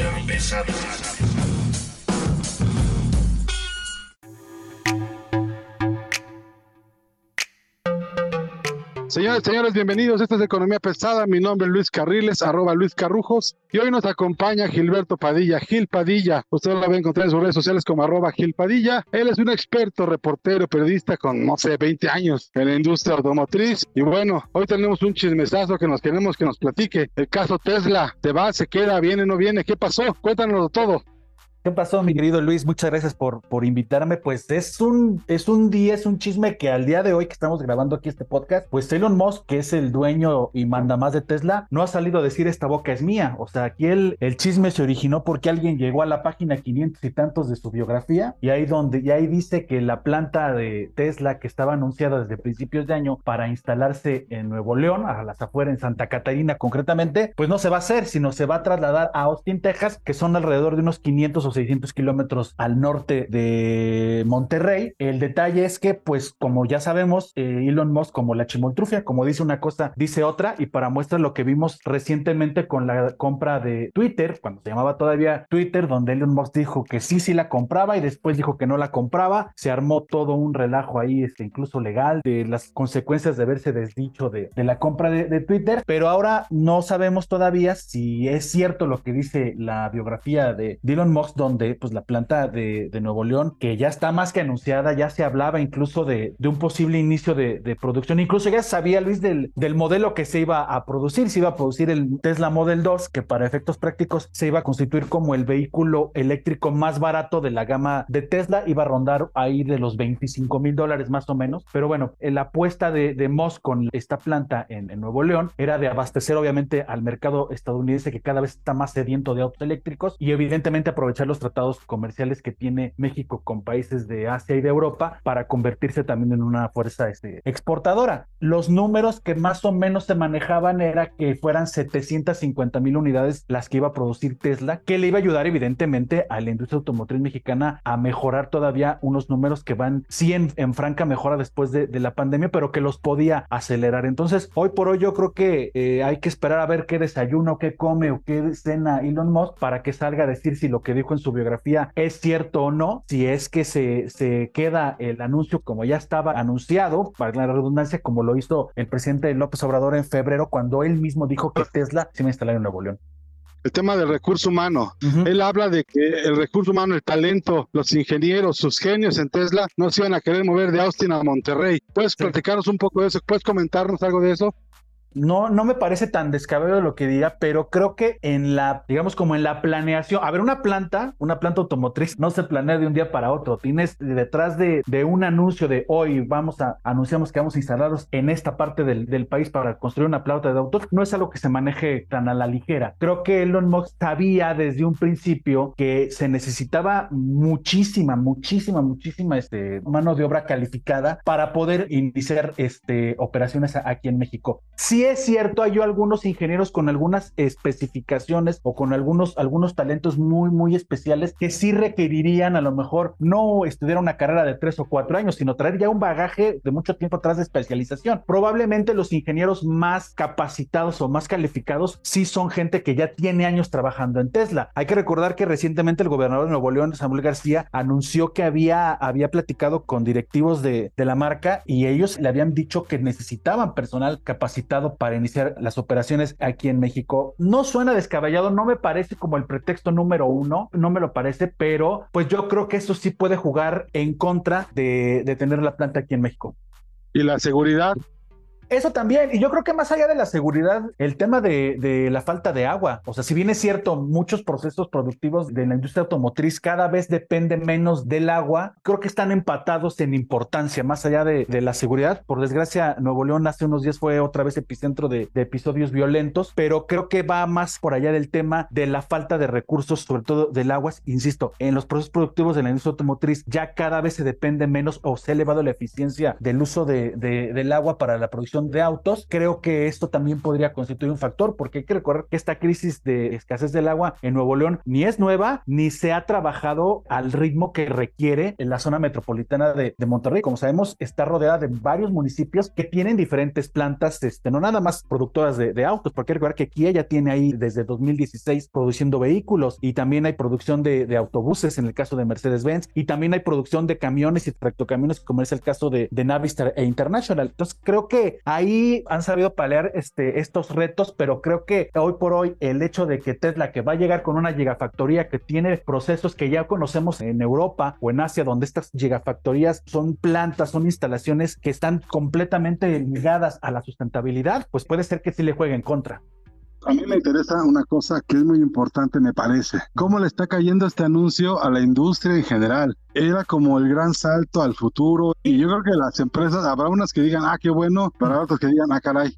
Economía Señores, señores, bienvenidos. Esta es Economía Pesada. Mi nombre es Luis Carriles, arroba Luis Carrujos. Y hoy nos acompaña Gilberto Padilla, Gil Padilla. Usted lo va a encontrar en sus redes sociales como arroba Gil Padilla. Él es un experto, reportero, periodista con, no sé, 20 años en la industria automotriz. Y bueno, hoy tenemos un chismesazo que nos queremos que nos platique. El caso Tesla, ¿te va, se queda, viene, no viene? ¿Qué pasó? Cuéntanos todo. ¿Qué pasó, mi querido Luis? Muchas gracias por, por invitarme. Pues es un, es un día, es un chisme que al día de hoy que estamos grabando aquí este podcast, pues Elon Musk, que es el dueño y manda más de Tesla, no ha salido a decir esta boca es mía. O sea, aquí el, el chisme se originó porque alguien llegó a la página 500 y tantos de su biografía y ahí donde, y ahí dice que la planta de Tesla que estaba anunciada desde principios de año para instalarse en Nuevo León, a las afueras en Santa Catarina concretamente, pues no se va a hacer, sino se va a trasladar a Austin, Texas, que son alrededor de unos 500 o 600 kilómetros al norte de Monterrey. El detalle es que, pues, como ya sabemos, eh, Elon Musk, como la chimoltrufia, como dice una cosa, dice otra, y para muestra lo que vimos recientemente con la compra de Twitter, cuando se llamaba todavía Twitter, donde Elon Musk dijo que sí, sí la compraba y después dijo que no la compraba. Se armó todo un relajo ahí, este, incluso legal, de las consecuencias de haberse desdicho de, la compra de, de Twitter, pero ahora no sabemos todavía si es cierto lo que dice la biografía de Elon Musk, donde pues la planta de, Nuevo León, que ya está más que anunciada, ya se hablaba incluso de, un posible inicio de, de, producción, incluso ya sabía Luis del, del modelo que se iba a producir, se iba a producir el Tesla Model 2, que para efectos prácticos se iba a constituir como el vehículo eléctrico más barato de la gama de Tesla, iba a rondar ahí de los 25 mil dólares más o menos, pero bueno, la apuesta de, de con esta planta en, en Nuevo León era de abastecer obviamente al mercado estadounidense que cada vez está más sediento de autos eléctricos y evidentemente aprovechar los tratados comerciales que tiene México con países de Asia y de Europa para convertirse también en una fuerza este, exportadora. Los números que más o menos se manejaban era que fueran 750 mil unidades las que iba a producir Tesla, que le iba a ayudar evidentemente a la industria automotriz mexicana a mejorar todavía unos números que van sí en, en franca mejora después de, de, la pandemia, pero que los podía acelerar. Entonces, hoy por hoy yo creo que eh, hay que esperar a ver qué desayuno, qué come o qué cena Elon Musk para que salga a decir si lo que dijo en su biografía es cierto o no, si es que se, se queda el anuncio como ya estaba anunciado, para la redundancia, como lo hizo el presidente López Obrador en febrero, cuando él mismo dijo que Tesla se iba a instalar en Nuevo León el tema del recurso humano. Uh -huh. Él habla de que el recurso humano, el talento, los ingenieros, sus genios en Tesla no se iban a querer mover de Austin a Monterrey. ¿Puedes sí. platicarnos un poco de eso? ¿Puedes comentarnos algo de eso? No, no me parece tan descabellado lo que diga, pero creo que en la, digamos, como en la planeación, a ver, una planta, una planta automotriz no se planea de un día para otro. Tienes detrás de, un anuncio de hoy vamos a, anunciamos que vamos a instalarlos en esta parte del, del, país para construir una planta de autos, no es algo que se maneje tan a la ligera. Creo que Elon Musk sabía desde un principio que se necesitaba muchísima, muchísima, muchísima este, mano de obra calificada para poder iniciar este, operaciones aquí en México. Sí es cierto, hay algunos ingenieros con algunas especificaciones o con algunos, algunos talentos muy, muy especiales que sí requerirían a lo mejor no estudiar una carrera de tres o cuatro años, sino traer ya un bagaje de mucho tiempo atrás de especialización. Probablemente los ingenieros más capacitados o más calificados sí son gente que ya tiene años trabajando en Tesla. Hay que recordar que recientemente el gobernador de Nuevo León, Samuel García, anunció que había, había platicado con directivos de, de la marca y ellos le habían dicho que necesitaban personal capacitado para iniciar las operaciones aquí en México. No suena descabellado, no me parece como el pretexto número uno, no me lo parece, pero pues yo creo que eso sí puede jugar en contra de, de tener la planta aquí en México. ¿Y la seguridad? Eso también, y yo creo que más allá de la seguridad, el tema de, la falta de agua, o sea, si bien es cierto, muchos procesos productivos de la industria automotriz cada vez dependen menos del agua, creo que están empatados en importancia, más allá de, la seguridad. Por desgracia, Nuevo León hace unos días fue otra vez epicentro de, episodios violentos, pero creo que va más por allá del tema de la falta de recursos, sobre todo del agua. Insisto, en los procesos productivos de la industria automotriz ya cada vez se depende menos o se ha elevado la eficiencia del uso de, de, del agua para la producción de autos. Creo que esto también podría constituir un factor porque hay que recordar que esta crisis de escasez del agua en Nuevo León ni es nueva ni se ha trabajado al ritmo que requiere en la zona metropolitana de, de Monterrey. Como sabemos, está rodeada de varios municipios que tienen diferentes plantas, este, no nada más productoras de, de autos, porque hay que recordar que Kia ya tiene ahí desde 2016 produciendo vehículos y también hay producción de, de autobuses en el caso de Mercedes-Benz y también hay producción de camiones y tractocamiones como es el caso de, de Navistar e International. Entonces creo que ahí han sabido palear este, estos retos, pero creo que hoy por hoy el hecho de que Tesla que va a llegar con una gigafactoría que tiene procesos que ya conocemos en Europa o en Asia, donde estas gigafactorías son plantas, son instalaciones que están completamente ligadas a la sustentabilidad, pues puede ser que sí le juegue en contra. A mí me interesa una cosa que es muy importante, me parece. ¿Cómo le está cayendo este anuncio a la industria en general? Era como el gran salto al futuro y yo creo que las empresas, habrá unas que digan, ah, qué bueno, para otras que digan, ah, caray,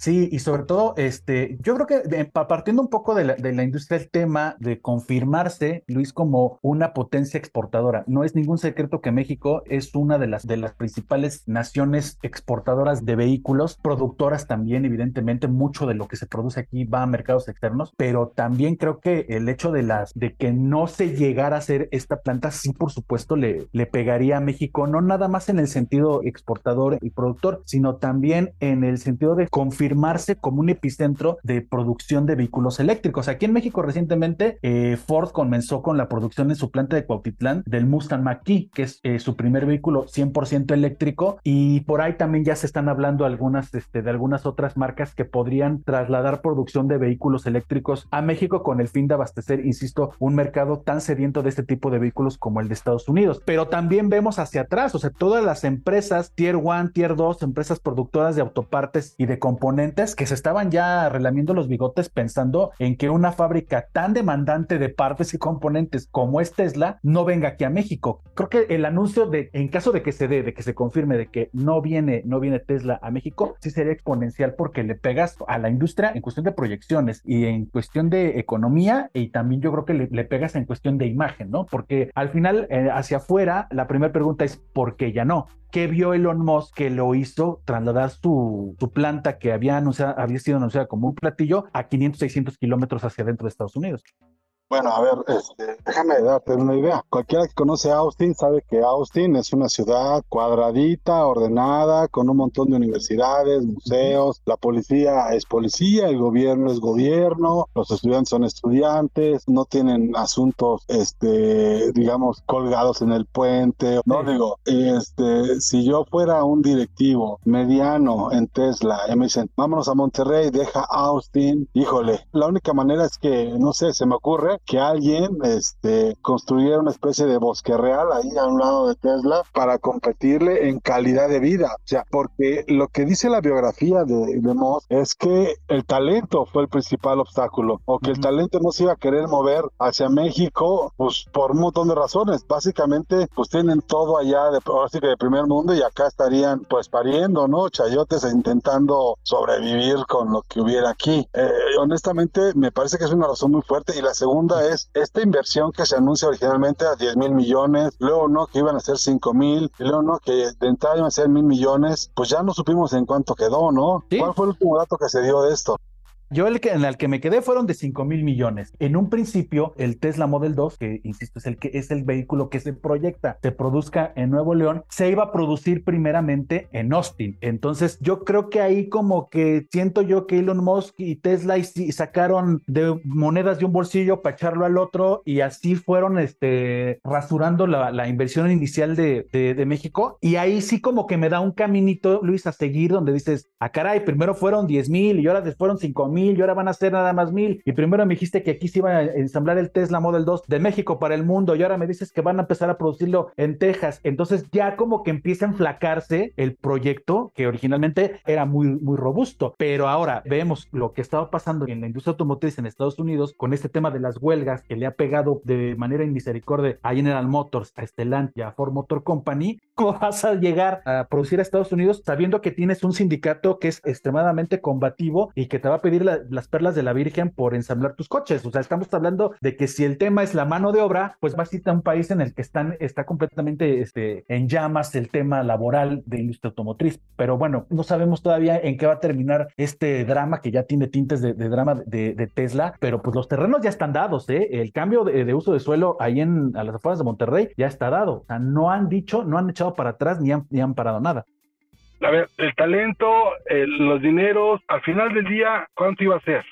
Sí, y sobre todo, este, yo creo que partiendo un poco de la, de la, industria, el tema de confirmarse, Luis, como una potencia exportadora. No es ningún secreto que México es una de las, de las principales naciones exportadoras de vehículos, productoras también, evidentemente, mucho de lo que se produce aquí va a mercados externos, pero también creo que el hecho de, las, de que no se llegara a hacer esta planta, sí, por supuesto, le, le pegaría a México, no nada más en el sentido exportador y productor, sino también en el sentido de confirmar confirmarse como un epicentro de producción de vehículos eléctricos. Aquí en México recientemente eh, Ford comenzó con la producción en su planta de Cuautitlán del Mustang Mach-E, que es eh, su primer vehículo 100% eléctrico y por ahí también ya se están hablando algunas este, de algunas otras marcas que podrían trasladar producción de vehículos eléctricos a México con el fin de abastecer, insisto, un mercado tan sediento de este tipo de vehículos como el de Estados Unidos. Pero también vemos hacia atrás, o sea, todas las empresas Tier 1, Tier 2, empresas productoras de autopartes y de componentes que se estaban ya relamiendo los bigotes pensando en que una fábrica tan demandante de partes y componentes como es Tesla no venga aquí a México. Creo que el anuncio de, en caso de que se dé, de que se confirme de que no viene, no viene Tesla a México, sí sería exponencial porque le pegas a la industria en cuestión de proyecciones y en cuestión de economía y también yo creo que le, le pegas en cuestión de imagen, ¿no? Porque al final, eh, hacia afuera, la primera pregunta es ¿por qué ya no? ¿Qué vio Elon Musk que lo hizo trasladar su, planta que había, anunciado, había sido anunciada como un platillo a 500, 600 kilómetros hacia adentro de Estados Unidos? Bueno, a ver, este, déjame darte una idea. Cualquiera que conoce Austin sabe que Austin es una ciudad cuadradita, ordenada, con un montón de universidades, museos. La policía es policía, el gobierno es gobierno, los estudiantes son estudiantes, no tienen asuntos, este, digamos, colgados en el puente. No digo, este, si yo fuera un directivo mediano en Tesla, y me dicen, vámonos a Monterrey, deja Austin, híjole, la única manera es que, no sé, se me ocurre que alguien este, construyera una especie de bosque real ahí a un lado de Tesla para competirle en calidad de vida. O sea, porque lo que dice la biografía de, de Moss es que el talento fue el principal obstáculo o que el talento no se iba a querer mover hacia México pues por un montón de razones. Básicamente pues tienen todo allá de, ahora sí que de primer mundo y acá estarían pues pariendo, ¿no? Chayotes e intentando sobrevivir con lo que hubiera aquí. Eh, honestamente me parece que es una razón muy fuerte y la segunda es esta inversión que se anuncia originalmente a 10 mil millones, luego no que iban a ser 5 mil, y luego no que de entrada iban a ser mil millones, pues ya no supimos en cuánto quedó, ¿no? ¿Sí? ¿Cuál fue el último dato que se dio de esto? Yo el que, en el que me quedé fueron de 5 mil millones. En un principio, el Tesla Model 2, que insisto es el que es el vehículo que se proyecta, se produzca en Nuevo León, se iba a producir primeramente en Austin. Entonces, yo creo que ahí como que siento yo que Elon Musk y Tesla y, y sacaron de monedas de un bolsillo para echarlo al otro y así fueron este, rasurando la, la inversión inicial de, de, de, México. Y ahí sí como que me da un caminito, Luis, a seguir donde dices, ah, caray, primero fueron 10 mil y ahora fueron 5 mil mil y ahora van a ser nada más mil. Y primero me dijiste que aquí se iba a ensamblar el Tesla Model 2 de México para el mundo y ahora me dices que van a empezar a producirlo en Texas. Entonces ya como que empieza a enflacarse el proyecto que originalmente era muy, muy robusto. Pero ahora vemos lo que estaba pasando en la industria automotriz en Estados Unidos con este tema de las huelgas que le ha pegado de manera inmisericordia a General Motors, a Stellantis a Ford Motor Company. ¿Cómo vas a llegar a producir a Estados Unidos sabiendo que tienes un sindicato que es extremadamente combativo y que te va a pedir las perlas de la Virgen por ensamblar tus coches? O sea, estamos hablando de que si el tema es la mano de obra, pues vas a ir a un país en el que están, está completamente este, en llamas el tema laboral de industria automotriz. Pero bueno, no sabemos todavía en qué va a terminar este drama que ya tiene tintes de, drama de, Tesla, pero pues los terrenos ya están dados, ¿eh? El cambio de, uso de suelo ahí en a las afueras de Monterrey ya está dado. O sea, no han dicho, no han echado para atrás ni han, ni han parado nada. A ver, el talento, los dineros, al final del día, ¿cuánto iba a ser?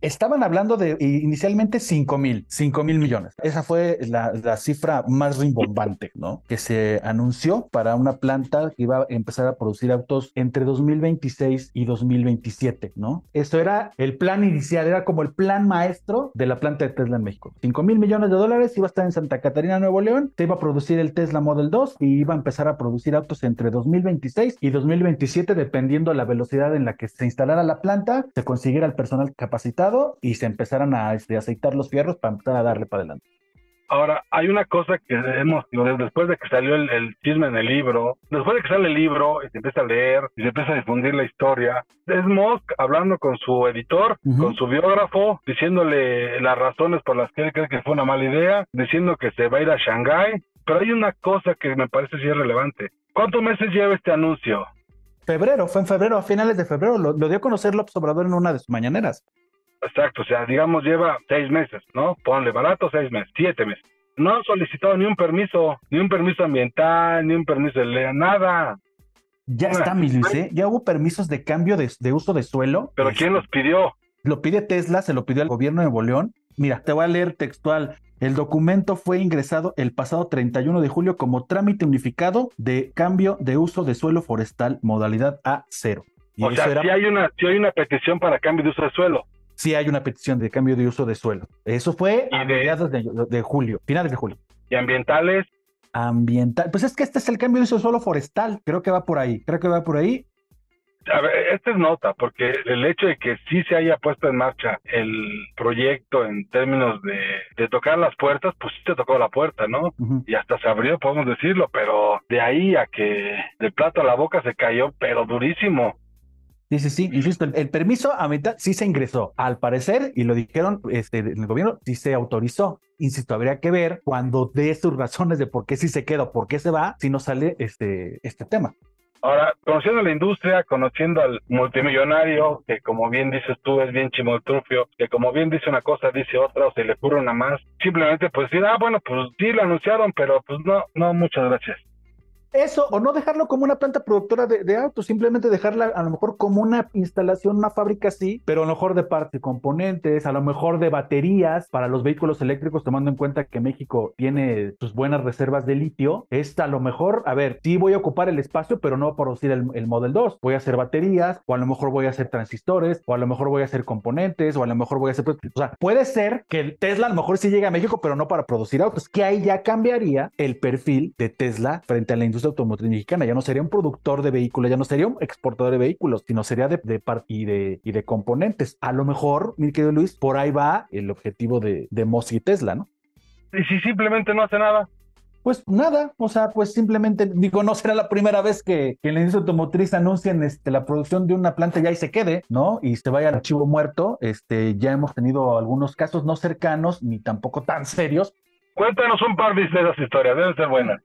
Estaban hablando de inicialmente 5 mil, 5 mil millones. Esa fue la, cifra más rimbombante, ¿no? Que se anunció para una planta que iba a empezar a producir autos entre 2026 y 2027, ¿no? Eso era el plan inicial, era como el plan maestro de la planta de Tesla en México. 5 mil millones de dólares, iba a estar en Santa Catarina, Nuevo León, se iba a producir el Tesla Model 2 y iba a empezar a producir autos entre 2026 y 2027, dependiendo la velocidad en la que se instalara la planta, se consiguiera el personal capacitado y se empezaran a este, aceitar los fierros para empezar a darle para adelante. Ahora, hay una cosa que hemos, después de que salió el, chisme en el libro, después de que sale el libro y se empieza a leer y se empieza a difundir la historia, es Musk hablando con su editor, con su biógrafo, diciéndole las razones por las que él cree que fue una mala idea, diciendo que se va a ir a Shanghái. Pero hay una cosa que me parece sí es relevante. ¿Cuántos meses lleva este anuncio? Febrero, fue en febrero, a finales de febrero, lo, lo dio a conocer López Obrador en una de sus mañaneras. Exacto, o sea, digamos lleva seis meses, ¿no? Ponle barato seis meses, siete meses. No han solicitado ni un permiso, ni un permiso ambiental, ni un permiso de nada. Ya está, mi Luis, ¿eh? Ya hubo permisos de cambio de, uso de suelo. ¿Pero quién los pidió? Lo pide Tesla, se lo pidió al gobierno de Nuevo León. Mira, te voy a leer textual. El documento fue ingresado el pasado 31 de julio como trámite unificado de cambio de uso de suelo forestal modalidad A0. o sea, si, hay una, si hay una petición para cambio de uso de suelo sí hay una petición de cambio de uso de suelo. Eso fue a mediados de, julio, finales de julio. ¿Y ambientales? Ambiental, pues es que este es el cambio de uso de suelo forestal, creo que va por ahí, creo que va por ahí. A ver, esta es nota, porque el hecho de que sí se haya puesto en marcha el proyecto en términos de, tocar las puertas, pues sí se tocó la puerta, ¿no? Y hasta se abrió, podemos decirlo, pero de ahí a que del plato a la boca se cayó, pero durísimo. Sí, sí, sí, insisto, el, permiso a mitad sí se ingresó, al parecer, y lo dijeron este, en el gobierno, sí se autorizó. Insisto, habría que ver cuando dé sus razones de por qué sí se queda o por qué se va, si no sale este, este tema. Ahora, conociendo la industria, conociendo al multimillonario, que como bien dices tú es bien chimoltrufio, que como bien dice una cosa, dice otra, o se le ocurre una más, simplemente pues decir, ah, bueno, pues sí lo anunciaron, pero pues no, no, muchas gracias. Eso, o no dejarlo como una planta productora de, autos, simplemente dejarla a lo mejor como una instalación, una fábrica sí, pero a lo mejor de partes componentes, a lo mejor de baterías para los vehículos eléctricos, tomando en cuenta que México tiene sus buenas reservas de litio. Es a lo mejor, a ver, sí voy a ocupar el espacio, pero no producir el, el Model 2. Voy a hacer baterías, o a lo mejor voy a hacer transistores, o a lo mejor voy a hacer componentes, o a lo mejor voy a hacer. O sea, puede ser que Tesla a lo mejor sí llegue a México, pero no para producir autos, que ahí ya cambiaría el perfil de Tesla frente a la industria automotriz mexicana. Ya no sería un productor de vehículos, ya no sería un exportador de vehículos, sino sería de, de y, de, y de componentes. A lo mejor, mi querido Luis, por ahí va el objetivo de, de y Tesla, ¿no? ¿Y si simplemente no hace nada? Pues nada, o sea, pues simplemente, digo, no será la primera vez que, que en la industria automotriz anuncien este, la producción de una planta ya y se quede, ¿no? Y se vaya al archivo muerto. Este, ya hemos tenido algunos casos no cercanos ni tampoco tan serios. Cuéntanos un par de esas historias, deben ser buenas.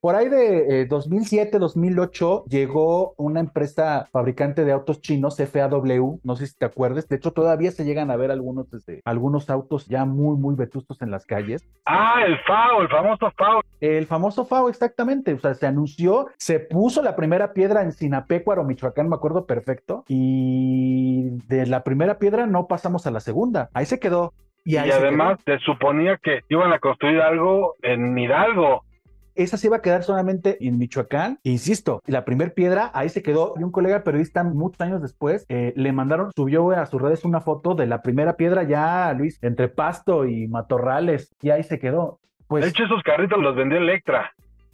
Por ahí de 2007, eh, 2008 llegó una empresa fabricante de autos chinos, FAW, no sé si te acuerdas, de hecho todavía se llegan a ver algunos, desde, algunos autos ya muy, muy vetustos en las calles. Ah, el FAO, el famoso FAO. El famoso FAO, exactamente, o sea, se anunció, se puso la primera piedra en Sinapecuaro, Michoacán, me acuerdo perfecto, y de la primera piedra no pasamos a la segunda, ahí se quedó. Y, además se suponía que iban a construir algo en Hidalgo esa se iba a quedar solamente en Michoacán. Insisto, la primer piedra ahí se quedó y un colega periodista muchos años después eh, le mandaron, subió a sus redes una foto de la primera piedra ya, Luis, entre Pasto y Matorrales y ahí se quedó. Pues, de hecho, esos carritos los vendió Electra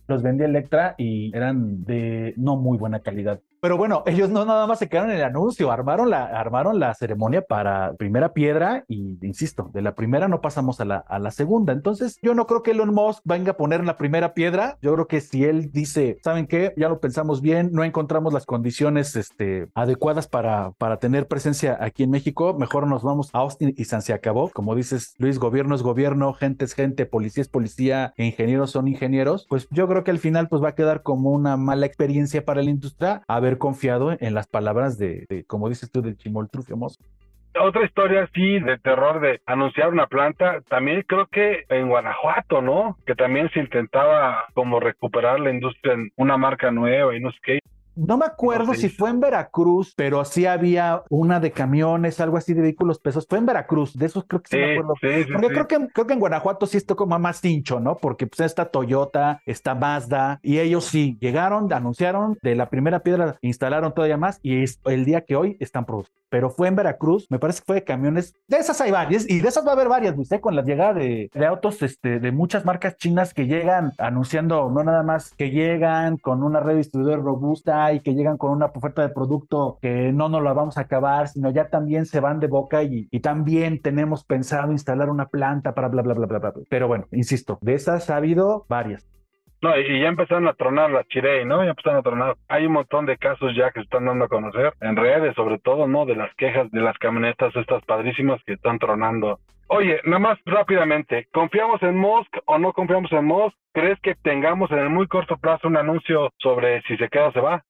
los vendía Electra y eran de no muy buena calidad. Pero bueno, ellos no nada más se quedaron en el anuncio, armaron la, armaron la ceremonia para primera piedra y, insisto, de la primera no pasamos a la, a la segunda. Entonces, yo no creo que Elon Musk venga a poner la primera piedra. Yo creo que si él dice, ¿saben qué? Ya lo pensamos bien, no encontramos las condiciones este, adecuadas para, para tener presencia aquí en México, mejor nos vamos a Austin y San se acabó. Como dices, Luis, gobierno es gobierno, gente es gente, policía es policía, ingenieros son ingenieros. Pues yo creo que al final pues va a quedar como una mala experiencia para la industria confiado en las palabras de, como dices tú, del Chimoltrufio otra historia así de terror de anunciar una planta, también creo que en Guanajuato, ¿no? Que también se intentaba como recuperar la industria en una marca nueva y no sé qué. No me acuerdo si fue en Veracruz, pero sí había una de camiones, algo así de vehículos pesos. Fue en Veracruz, de esos creo que sí, me acuerdo. Porque creo que, creo que en Guanajuato sí esto como más hincho, ¿no? Porque pues está Toyota, está Mazda, y ellos sí llegaron, anunciaron de la primera piedra, instalaron todavía más, y es el día que hoy están produciendo. Pero fue en Veracruz, me parece que fue de camiones. De esas hay varias, y de esas va a haber varias, ¿viste? Con la llegada de, de autos este, de muchas marcas chinas que llegan anunciando, no nada más que llegan con una red distribuidora robusta y que llegan con una oferta de producto que no nos la vamos a acabar, sino ya también se van de boca y, y también tenemos pensado instalar una planta para bla, bla, bla, bla, bla. Pero bueno, insisto, de esas ha habido varias. No, y ya empezaron a tronar las Chirey, ¿no? Ya empezaron a tronar. Hay un montón de casos ya que se están dando a conocer, en redes sobre todo, ¿no? De las quejas de las camionetas estas padrísimas que están tronando. Oye, nada más rápidamente, ¿confiamos en Musk o no confiamos en Musk? ¿Crees que tengamos en el muy corto plazo un anuncio sobre si se queda o se va?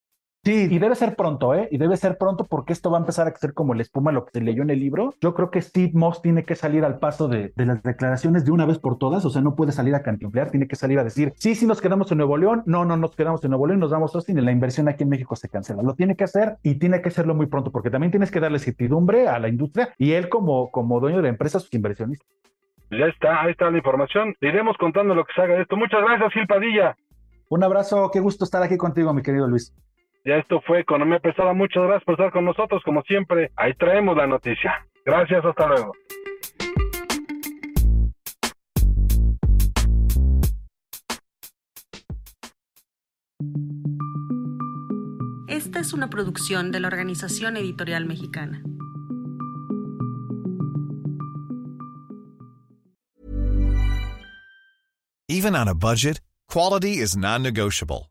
Sí, y debe ser pronto, ¿eh? Y debe ser pronto porque esto va a empezar a ser como la espuma lo que se leyó en el libro. Yo creo que Steve Moss tiene que salir al paso de, las declaraciones de una vez por todas, o sea, no puede salir a cantinflear, tiene que salir a decir, sí, sí nos quedamos en Nuevo León, no, no nos quedamos en Nuevo León, nos vamos a Austin y la inversión aquí en México se cancela. Lo tiene que hacer y tiene que hacerlo muy pronto porque también tienes que darle certidumbre a la industria y él como, como dueño de la empresa, sus inversionistas. Ya está, ahí está la información. iremos contando lo que se haga de esto. Muchas gracias, Gil Padilla. Un abrazo, qué gusto estar aquí contigo, mi querido Luis. Ya esto fue Economía Pesada. Muchas gracias por estar con nosotros. Como siempre, ahí traemos la noticia. Gracias, hasta luego. Esta es una producción de la Organización Editorial Mexicana. Even on a budget, quality is non-negotiable.